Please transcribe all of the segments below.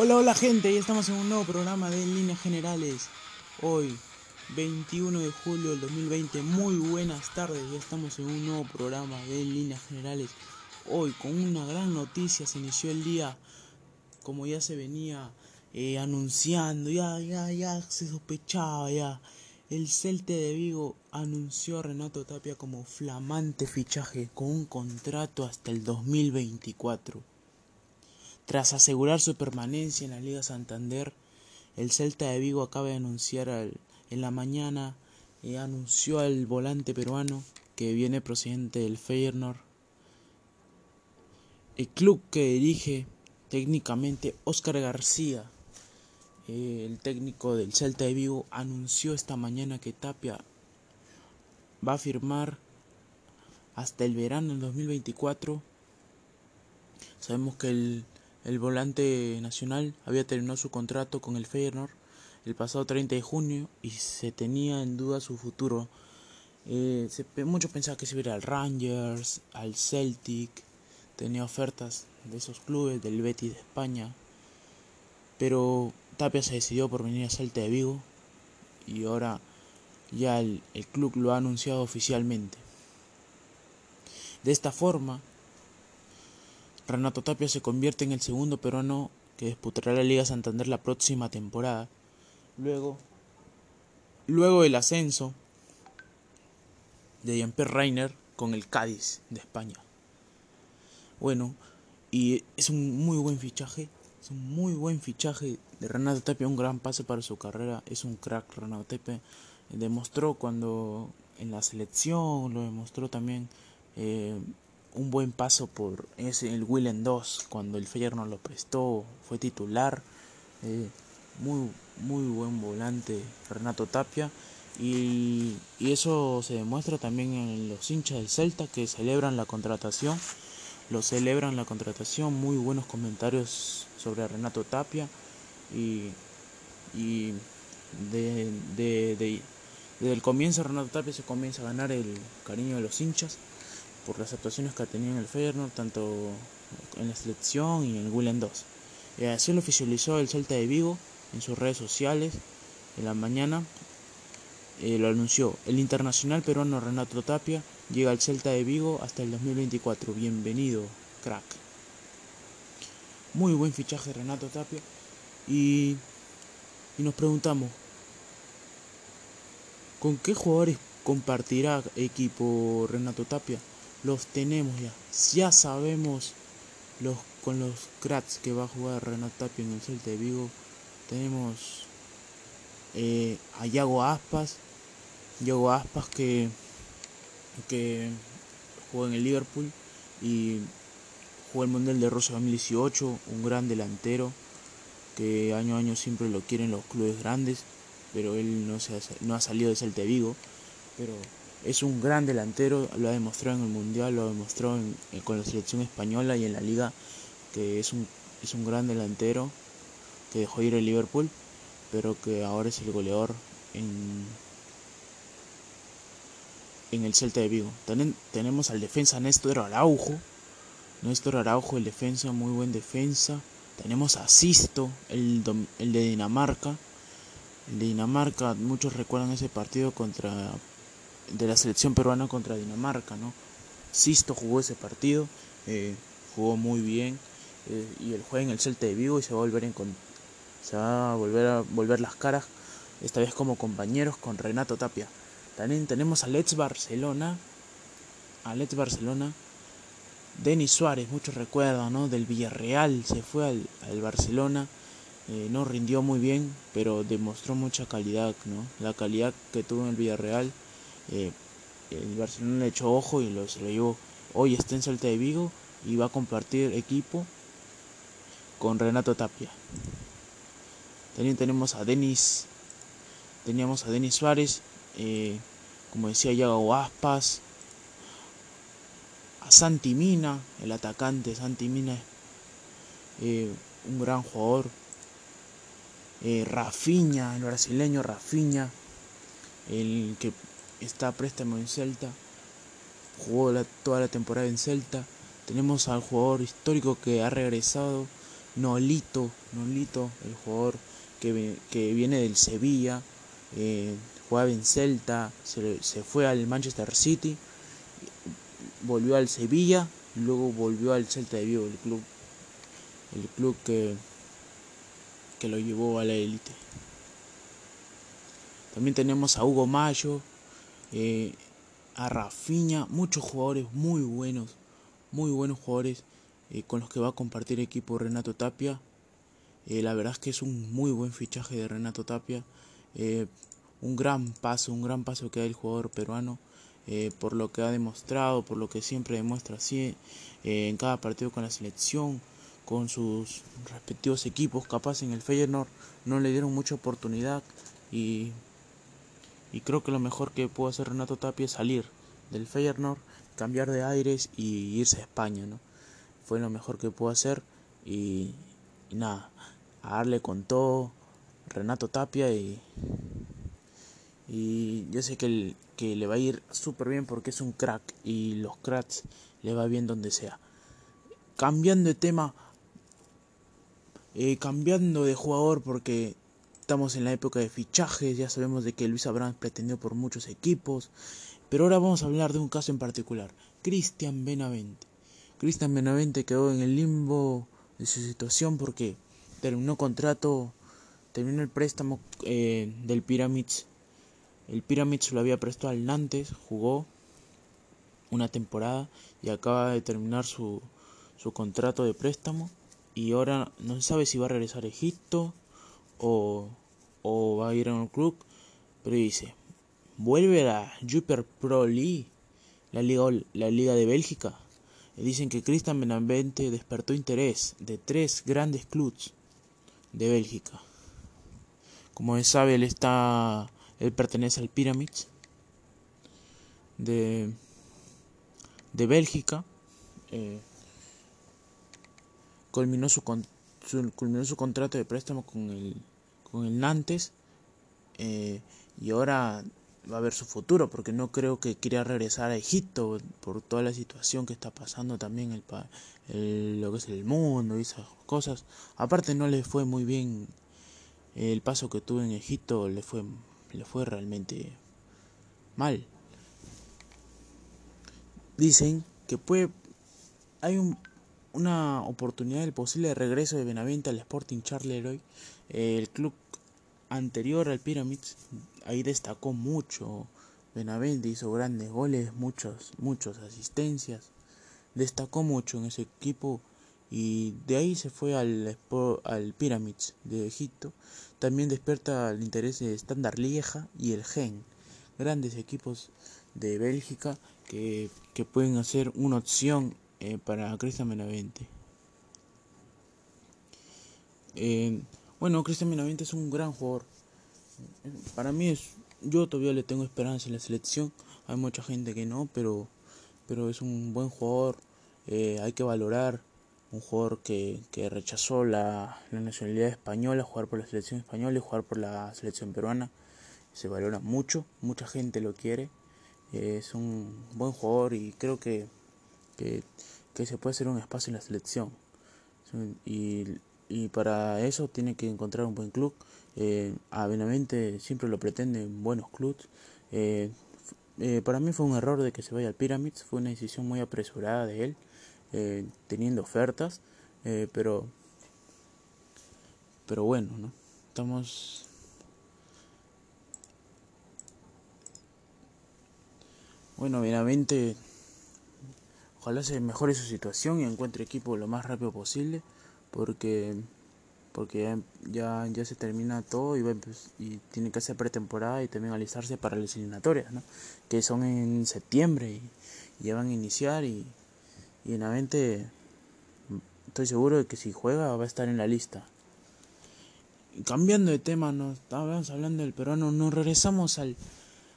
Hola, hola gente, ya estamos en un nuevo programa de Líneas Generales. Hoy, 21 de julio del 2020, muy buenas tardes, ya estamos en un nuevo programa de Líneas Generales. Hoy, con una gran noticia, se inició el día, como ya se venía eh, anunciando, ya, ya, ya se sospechaba, ya. El Celte de Vigo anunció a Renato Tapia como flamante fichaje con un contrato hasta el 2024. Tras asegurar su permanencia en la Liga Santander, el Celta de Vigo acaba de anunciar en la mañana, eh, anunció al volante peruano que viene procedente del Feyenoord. El club que dirige técnicamente Óscar García, eh, el técnico del Celta de Vigo, anunció esta mañana que Tapia va a firmar hasta el verano del 2024. Sabemos que el el volante nacional había terminado su contrato con el Feyenoord el pasado 30 de junio y se tenía en duda su futuro. Eh, muchos pensaban que se iba al Rangers, al Celtic, tenía ofertas de esos clubes, del Betis de España, pero Tapia se decidió por venir a Celta de Vigo y ahora ya el club lo ha anunciado oficialmente. De esta forma, Renato Tapia se convierte en el segundo peruano que disputará la Liga Santander la próxima temporada. Luego, luego del ascenso de Jean-Pierre Reiner con el Cádiz de España. Bueno, y es un muy buen fichaje, es un muy buen fichaje de Renato Tapia, un gran pase para su carrera, es un crack Renato Tapia. Demostró cuando en la selección, lo demostró también eh, un buen paso por ese, el Willem 2 cuando el Feyenoord lo prestó, fue titular, eh, muy, muy buen volante Renato Tapia y, y, eso se demuestra también en los hinchas del Celta que celebran la contratación, lo celebran la contratación, muy buenos comentarios sobre Renato Tapia y, y de, de, desde el comienzo Renato Tapia se comienza a ganar el cariño de los hinchas por las actuaciones que ha tenido en el Feyenoord, tanto en la selección y en el Willem 2. Y así lo oficializó el Celta de Vigo en sus redes sociales en la mañana. Eh, lo anunció. El internacional peruano Renato Tapia llega al Celta de Vigo hasta el 2024. Bienvenido, crack. Muy buen fichaje Renato Tapia. Y, y nos preguntamos, ¿con qué jugadores compartirá equipo Renato Tapia? Los tenemos ya. Ya sabemos los con los cracks que va a jugar Renato Tapia en el Celta de Vigo. Tenemos eh, a Yago Aspas. Yago Aspas que, que juega en el Liverpool y jugó el Mundial de Rusia 2018. Un gran delantero que año a año siempre lo quieren los clubes grandes. Pero él no, se ha, no ha salido de Celta de Vigo. Pero es un gran delantero, lo ha demostrado en el Mundial, lo ha demostrado con la selección española y en la liga, que es un, es un gran delantero que dejó ir el Liverpool, pero que ahora es el goleador en, en el Celta de Vigo. También tenemos al defensa Néstor Araujo, Néstor Araujo, el defensa, muy buen defensa. Tenemos a Sisto, el, el de Dinamarca. El de Dinamarca, muchos recuerdan ese partido contra de la selección peruana contra Dinamarca, ¿no? Sisto jugó ese partido, eh, jugó muy bien eh, y el juega en el Celta de Vigo y se va a volver se va a volver a volver las caras esta vez como compañeros con Renato Tapia. También tenemos a Let's Barcelona, a Let's Barcelona, Denis Suárez, muchos recuerdan, ¿no? Del Villarreal se fue al, Barcelona. Eh, no rindió muy bien, pero demostró mucha calidad, ¿no? La calidad que tuvo en el Villarreal eh, el Barcelona le echó ojo y lo, se lo llevó. Hoy está en Salta de Vigo y va a compartir equipo con Renato Tapia. También tenemos a Denis, teníamos a Denis Suárez, eh, como decía Yago Aspas, a Santi Mina, el atacante Santi Mina, eh, un gran jugador. Eh, Rafinha, el brasileño Rafinha, el que está a préstamo en Celta, jugó toda la temporada en Celta. Tenemos al jugador histórico que ha regresado, Nolito, Nolito, el jugador que, que viene del Sevilla, eh, jugaba en Celta, se, se, fue al Manchester City, volvió al Sevilla, luego volvió al Celta de Vigo, el club, el club que, que lo llevó a la élite. También tenemos a Hugo Mayo, eh, a Rafinha, muchos jugadores muy buenos, muy buenos jugadores eh, con los que va a compartir equipo Renato Tapia. Eh, la verdad es que es un muy buen fichaje de Renato Tapia. Un gran paso, un gran paso que da el jugador peruano. por lo que ha demostrado, por lo que siempre demuestra así en cada partido con la selección, con sus respectivos equipos. Capaz en el Feyenoord no le dieron mucha oportunidad y, y creo que lo mejor que pudo hacer Renato Tapia es salir del Feyenoord, cambiar de aires y irse a España, ¿no? fue lo mejor que pudo hacer y, nada, a darle con todo Renato Tapia y, y yo sé que, que le va a ir súper bien porque es un crack y los cracks le va bien donde sea. Cambiando de tema, eh, cambiando de jugador porque estamos en la época de fichajes, ya sabemos de que Luis Abraham pretendió por muchos equipos, pero ahora vamos a hablar de un caso en particular, Cristian Benavente. Cristian Benavente quedó en el limbo de su situación porque terminó contrato, terminó el préstamo eh, del Pyramids. El Pyramids lo había prestado al Nantes, jugó una temporada y acaba de terminar su, su contrato de préstamo y ahora no se sabe si va a regresar a Egipto o, o va a ir a un club, pero dice, vuelve a la Super Pro League, la liga, la liga de Bélgica Dicen que Cristian Benavente despertó interés de tres grandes clubs de Bélgica. Como se sabe, él está, él pertenece al Pyramids de, de Bélgica. Eh, culminó, su, culminó su contrato de préstamo con el, con el Nantes eh, y ahora va a ver su futuro, porque no creo que quiera regresar a Egipto por toda la situación que está pasando también el, el, lo que es el mundo y esas cosas. Aparte no le fue muy bien el paso que tuvo en Egipto, le fue le fue realmente mal. Dicen que puede hay un, una oportunidad del posible regreso de Benavente al Sporting Charleroi, el club anterior al Pyramids, ahí destacó mucho. Benavente hizo grandes goles, muchos, muchas asistencias. Destacó mucho en ese equipo y de ahí se fue al, al Pyramids de Egipto. También despierta el interés de Standard Lieja y el Gen, grandes equipos de Bélgica que, que pueden hacer una opción eh, para Cristian Benavente. Bueno, Cristian Benavente es un gran jugador. Para mí es, yo todavía le tengo esperanza en la selección. Hay mucha gente que no, pero, pero es un buen jugador. Eh, hay que valorar un jugador que, que rechazó la, la, nacionalidad española, jugar por la selección española y jugar por la selección peruana. Se valora mucho, mucha gente lo quiere. Eh, es un buen jugador y creo que, que, que se puede hacer un espacio en la selección. Y y para eso tiene que encontrar un buen club. Eh, siempre lo pretenden buenos clubs. Eh, eh, para mí fue un error de que se vaya al Pyramids, fue una decisión muy apresurada de él, eh, teniendo ofertas, pero, pero bueno, ¿no? Estamos... Bueno, Benavente, ojalá se mejore su situación y encuentre equipo lo más rápido posible porque porque ya, ya, se termina todo y, y tiene que hacer pretemporada y también alistarse para las eliminatorias, que son en septiembre y, ya van a iniciar y, y en la mente estoy seguro de que si juega va a estar en la lista. Cambiando de tema, no estábamos hablando del peruano, nos regresamos al,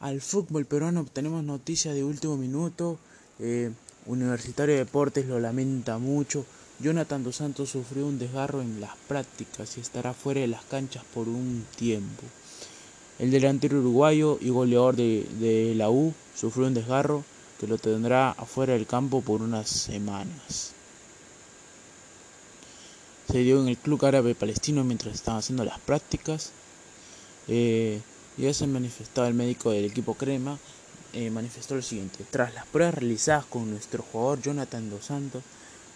al fútbol peruano, tenemos noticias de último minuto, eh, Universitario de Deportes lo lamenta mucho, Jonathan dos Santos sufrió un desgarro en las prácticas y estará fuera de las canchas por un tiempo. El delantero uruguayo y goleador de, la U sufrió un desgarro que lo tendrá afuera del campo por unas semanas. se dio en el Club Árabe Palestino mientras estaban haciendo las prácticas. Eh, ya se manifestaba el médico del equipo Crema, eh, manifestó lo siguiente, tras las pruebas realizadas con nuestro jugador Jonathan Dos Santos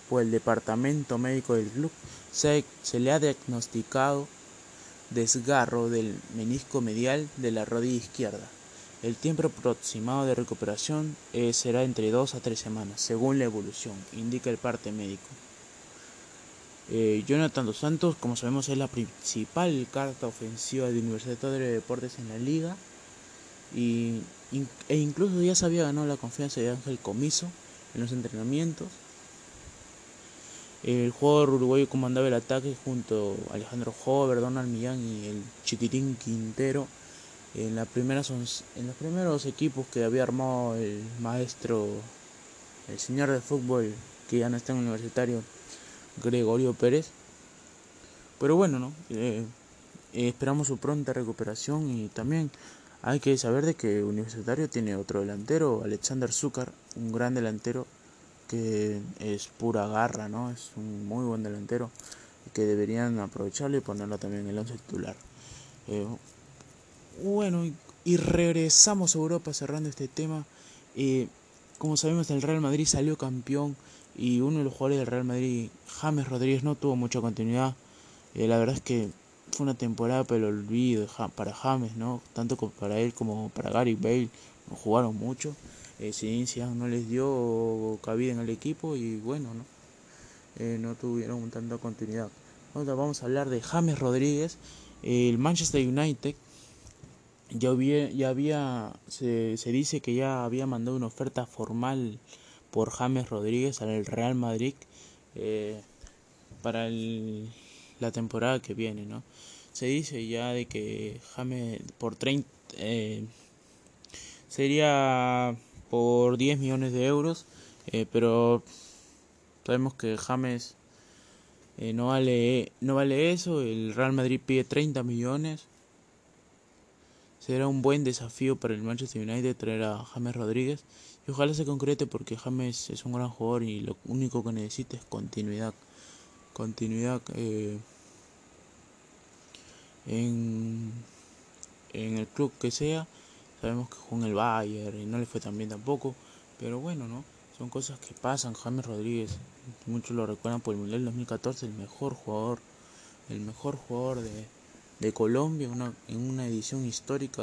por el departamento médico del club, se, se le ha diagnosticado desgarro del menisco medial de la rodilla izquierda. El tiempo aproximado de recuperación eh, será entre 2 a 3 semanas, según la evolución, indica el parte médico. Eh, Jonathan Dos Santos, como sabemos, es la principal carta ofensiva de Universidad de Deportes en la liga. Y, e incluso ya se había ganado la confianza de Ángel Comiso en los entrenamientos. El jugador uruguayo comandaba el ataque junto a Alejandro Hover, Donald Millán y el Chiquitín Quintero en, la primera en los primeros equipos que había armado el maestro, el señor de fútbol que ya no está en universitario, Gregorio Pérez. Pero bueno, ¿no? Eh, esperamos su pronta recuperación y también hay que saber de que Universitario tiene otro delantero, Alexander Zúcar, un gran delantero que es pura garra, ¿no? Es un muy buen delantero que deberían aprovecharlo y ponerlo también en el once titular. Eh, bueno, y regresamos a Europa cerrando este tema. como sabemos, el Real Madrid salió campeón y uno de los jugadores del Real Madrid, James Rodríguez, no tuvo mucha continuidad. Eh, la verdad es que fue una temporada pero olvido para James, ¿no? Tanto para él como para Gary Bale, no jugaron mucho. Eh, no les dio cabida en el equipo y bueno, ¿no? Eh, no tuvieron tanta continuidad. Ahora vamos a hablar de James Rodríguez. el Manchester United ya había, ya había se, se dice que ya había mandado una oferta formal por James Rodríguez al Real Madrid eh, para la temporada que viene, ¿no? Se dice ya de que James por 30 eh, sería por 10 millones de euros, eh, pero sabemos que James no vale no vale eso, el Real Madrid pide 30 millones. Será un buen desafío para el Manchester United traer a James Rodríguez y ojalá se concrete porque James es un gran jugador y lo único que necesita es continuidad. Continuidad eh, en, en el club que sea. Sabemos que jugó en el Bayern y no le fue tan bien tampoco. Pero bueno, ¿no? Son cosas que pasan. James Rodríguez, muchos lo recuerdan por el Mundial 2014, el mejor jugador, el mejor jugador de, de Colombia una, en una edición histórica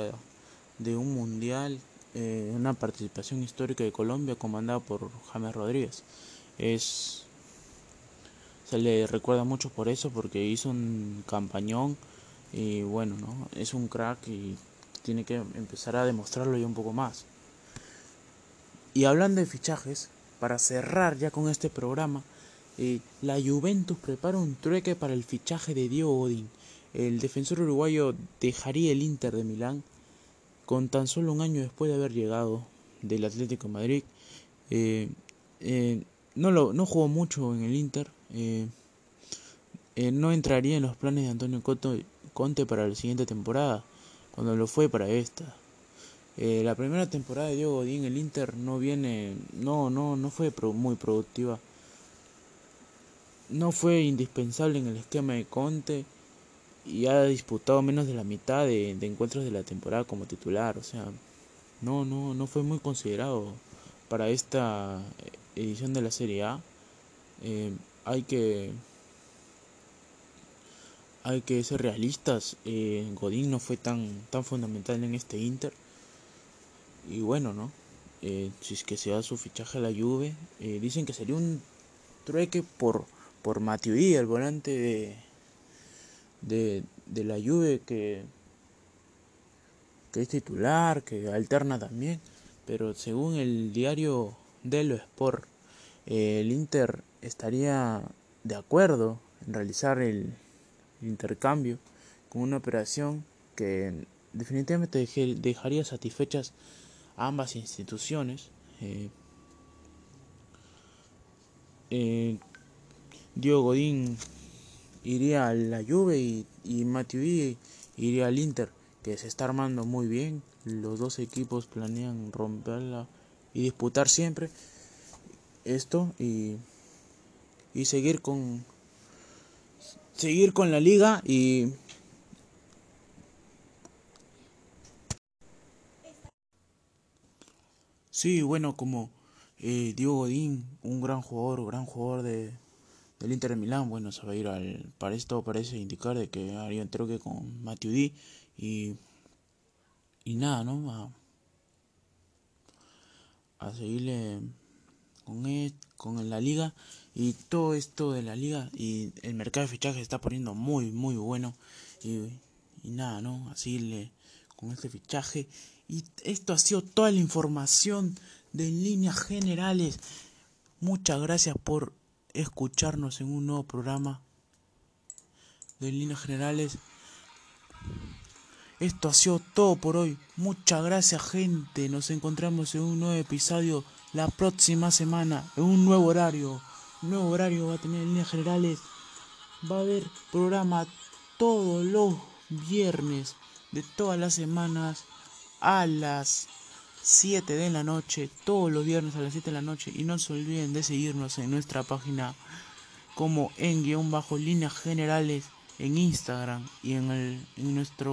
de un Mundial eh, una participación histórica de Colombia comandada por James Rodríguez. Es se le recuerda mucho por eso porque hizo un campañón y bueno, ¿no? Es un crack y tiene que empezar a demostrarlo ya un poco más. Y hablando de fichajes, para cerrar ya con este programa, eh, la Juventus prepara un trueque para el fichaje de Diego Godín. El defensor uruguayo dejaría el Inter de Milán con tan solo un año después de haber llegado del Atlético Madrid. Eh, eh, no, lo, no jugó mucho en el Inter. No entraría en los planes de Antonio Conte para la siguiente temporada, cuando lo fue para esta. la primera temporada de Diego Godín el Inter no viene, no, no, no fue muy productiva. No fue indispensable en el esquema de Conte y ha disputado menos de la mitad de, encuentros de la temporada como titular, o sea, no, no, no fue muy considerado para esta edición de la Serie A. Eh, hay que hay que ser realistas. Eh, Godín no fue tan tan fundamental en este Inter y bueno, no. Eh, si es que se da su fichaje a la Juve, dicen que sería un trueque por por Matuidi, el volante de de, de la Juve que, que es titular, que alterna también, pero según el diario Dello Sport, eh, el Inter estaría de acuerdo en realizar el, intercambio con una operación que definitivamente dejaría satisfechas ambas instituciones. Eh, eh, Diego Godín iría a la Juve y, y Matuidi iría al Inter, que se está armando muy bien. Los dos equipos planean romperla y disputar siempre esto y, y seguir con seguir con la liga y Sí, bueno, como eh, Diego Godín, un gran jugador, gran jugador de, del Inter de Milán, bueno, se va a ir al, para esto parece indicar de que haría un troque con Matuidi y, y nada, ¿no? A, a seguirle con, él, con la liga y todo esto de la liga y el mercado de fichajes está poniendo muy, muy bueno y, nada, ¿no? A seguirle con este fichaje y esto ha sido toda la información de líneas generales. Muchas gracias por escucharnos en un nuevo programa de líneas generales. Esto ha sido todo por hoy. Muchas gracias gente. Nos encontramos en un nuevo episodio la próxima semana, en un nuevo horario. Nuevo horario va a tener líneas generales. Va a haber programa todos los viernes de todas las semanas a las 7 de la noche, todos los viernes a las 7 de la noche. Y no se olviden de seguirnos en nuestra página como en guion bajo líneas generales en Instagram y en, el, en nuestra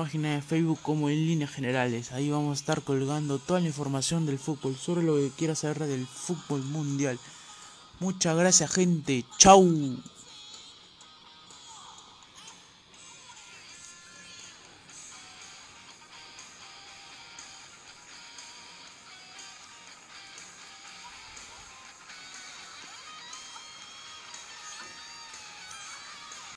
página de Facebook como en líneas generales. Ahí vamos a estar colgando toda la información del fútbol, sobre lo que quiera saber del fútbol mundial. Muchas gracias gente, chau.